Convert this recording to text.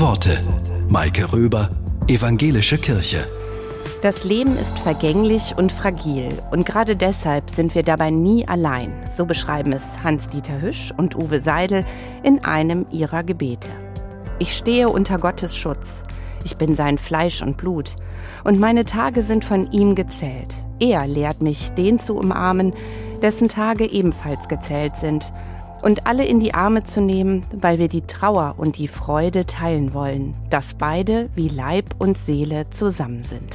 Worte. Maike Röber, Evangelische Kirche. Das Leben ist vergänglich und fragil und gerade deshalb sind wir dabei nie allein, so beschreiben es Hans-Dieter Hüsch und Uwe Seidel in einem ihrer Gebete. Ich stehe unter Gottes Schutz. Ich bin sein Fleisch und Blut. Und meine Tage sind von ihm gezählt. Er lehrt mich, den zu umarmen, dessen Tage ebenfalls gezählt sind. Und alle in die Arme zu nehmen, weil wir die Trauer und die Freude teilen wollen, dass beide wie Leib und Seele zusammen sind.